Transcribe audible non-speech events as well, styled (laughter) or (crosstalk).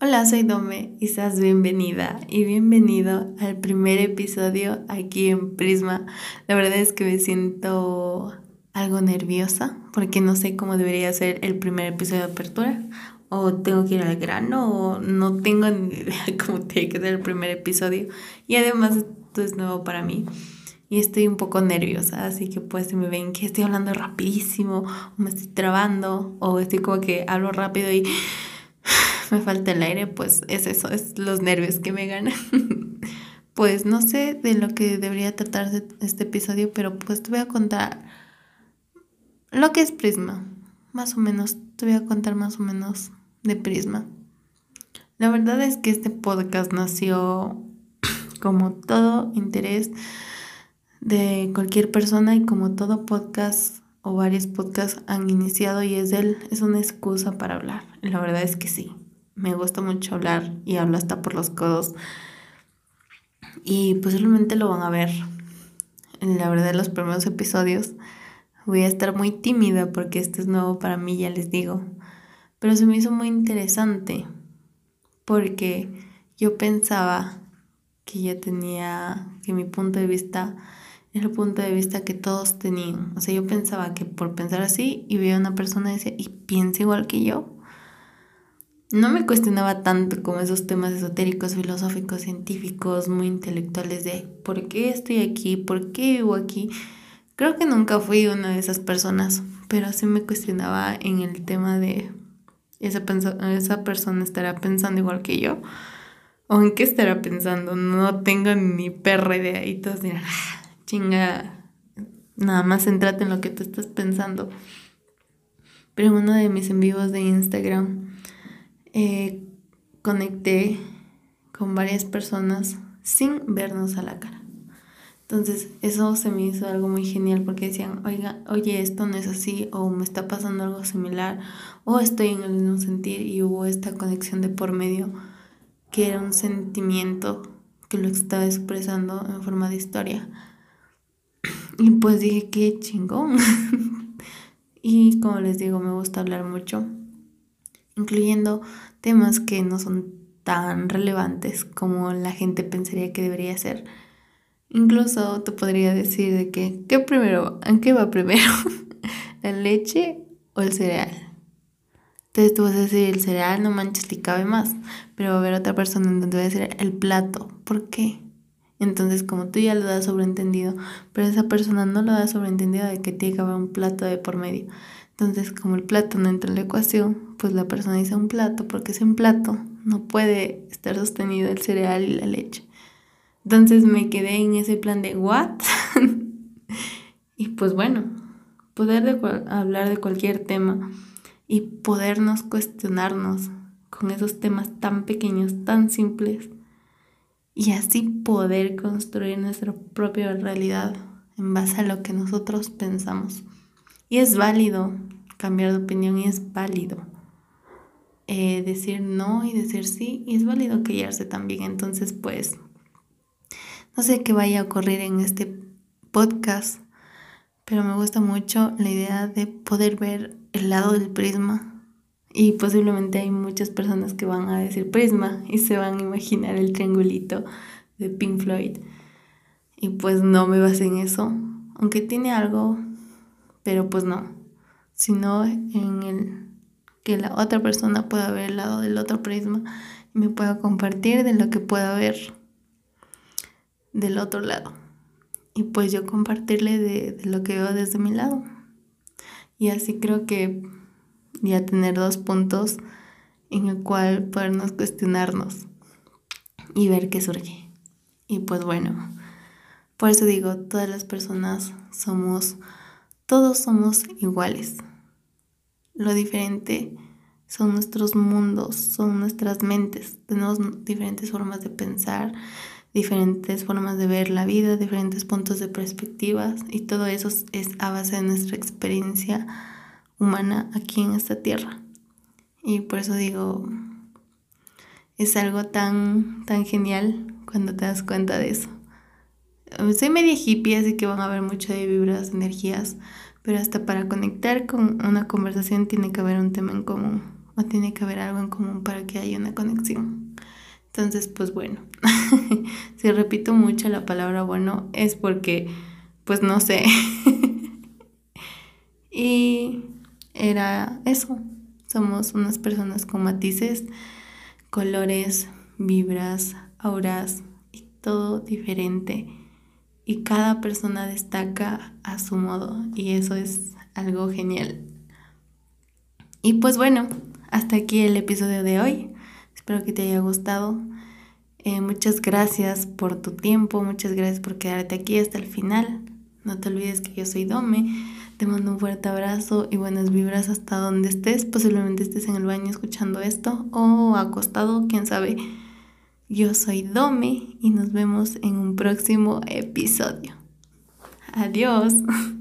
Hola, soy Dome y seas bienvenida y bienvenido al primer episodio aquí en Prisma. La verdad es que me siento algo nerviosa porque no sé cómo debería ser el primer episodio de apertura o tengo que ir al grano o no tengo ni idea (laughs) cómo tiene que ser el primer episodio y además esto es nuevo para mí y estoy un poco nerviosa, así que pues si me ven que estoy hablando rapidísimo o me estoy trabando o estoy como que hablo rápido y (laughs) me falta el aire, pues es eso, es los nervios que me ganan. (laughs) pues no sé de lo que debería tratarse este episodio, pero pues te voy a contar lo que es Prisma. Más o menos, te voy a contar más o menos de Prisma. La verdad es que este podcast nació (clears throat) como todo interés de cualquier persona y como todo podcast o varios podcasts han iniciado y es él es una excusa para hablar. La verdad es que sí me gusta mucho hablar y hablo hasta por los codos. Y posiblemente lo van a ver en la verdad de los primeros episodios. Voy a estar muy tímida porque esto es nuevo para mí, ya les digo. Pero se me hizo muy interesante porque yo pensaba que ya tenía, que mi punto de vista era el punto de vista que todos tenían. O sea, yo pensaba que por pensar así y veía a una persona y decía, ¿y piensa igual que yo? No me cuestionaba tanto como esos temas esotéricos, filosóficos, científicos, muy intelectuales de por qué estoy aquí, por qué vivo aquí. Creo que nunca fui una de esas personas, pero sí me cuestionaba en el tema de esa, esa persona estará pensando igual que yo. ¿O en qué estará pensando? No tengo ni perra idea. Y todos dirán, ah, chinga, nada más centrate en lo que tú estás pensando. Pero uno de mis en de Instagram eh, conecté con varias personas sin vernos a la cara. Entonces eso se me hizo algo muy genial porque decían, oiga, oye, esto no es así, o me está pasando algo similar, o estoy en el mismo sentir y hubo esta conexión de por medio que era un sentimiento que lo estaba expresando en forma de historia. Y pues dije, qué chingón. (laughs) y como les digo, me gusta hablar mucho incluyendo temas que no son tan relevantes como la gente pensaría que debería ser. Incluso te podría decir de que, ¿qué primero? ¿En qué va primero? (laughs) ¿La leche o el cereal? Entonces tú vas a decir el cereal, no manches, ni cabe más. Pero va a haber otra persona en donde va a decir el plato. ¿Por qué? Entonces, como tú ya lo das sobreentendido, pero esa persona no lo da sobreentendido de que tiene que haber un plato de por medio. Entonces, como el plato no entra en la ecuación, pues la persona dice un plato, porque sin plato no puede estar sostenido el cereal y la leche. Entonces me quedé en ese plan de ¿what? (laughs) y pues bueno, poder hablar de cualquier tema y podernos cuestionarnos con esos temas tan pequeños, tan simples, y así poder construir nuestra propia realidad en base a lo que nosotros pensamos. Y es válido cambiar de opinión y es válido. Eh, decir no y decir sí y es válido callarse también. Entonces, pues, no sé qué vaya a ocurrir en este podcast, pero me gusta mucho la idea de poder ver el lado del prisma. Y posiblemente hay muchas personas que van a decir prisma y se van a imaginar el triangulito de Pink Floyd. Y pues no me basé en eso, aunque tiene algo pero pues no, sino en el que la otra persona pueda ver el lado del otro prisma y me pueda compartir de lo que pueda ver del otro lado. Y pues yo compartirle de, lo que veo desde mi lado. Y así creo que ya tener dos puntos en el cual podernos cuestionarnos y ver qué surge. Y pues bueno, por eso digo, todas las personas somos todos somos iguales. Lo diferente son nuestros mundos, son nuestras mentes. Tenemos diferentes formas de pensar, diferentes formas de ver la vida, diferentes puntos de perspectivas y todo eso es a base de nuestra experiencia humana aquí en esta tierra. Y por eso digo, es algo tan, tan genial cuando te das cuenta de eso. Soy media hippie, así que van a haber mucho de vibras, energías, pero hasta para conectar con una conversación tiene que haber un tema en común. o tiene que haber algo en común para que haya una conexión. Entonces, pues bueno, (laughs) si repito mucho la palabra bueno es porque, pues no sé. (laughs) y era eso, somos unas personas con matices, colores, vibras, auras y todo diferente. Y cada persona destaca a su modo y eso es algo genial. Y pues bueno, hasta aquí el episodio de hoy. Espero que te haya gustado. Eh, muchas gracias por tu tiempo, muchas gracias por quedarte aquí hasta el final. No te olvides que yo soy Dome. Te mando un fuerte abrazo y buenas vibras hasta donde estés. Posiblemente estés en el baño escuchando esto o acostado, quién sabe. Yo soy Dome y nos vemos en un próximo episodio. Adiós. (laughs)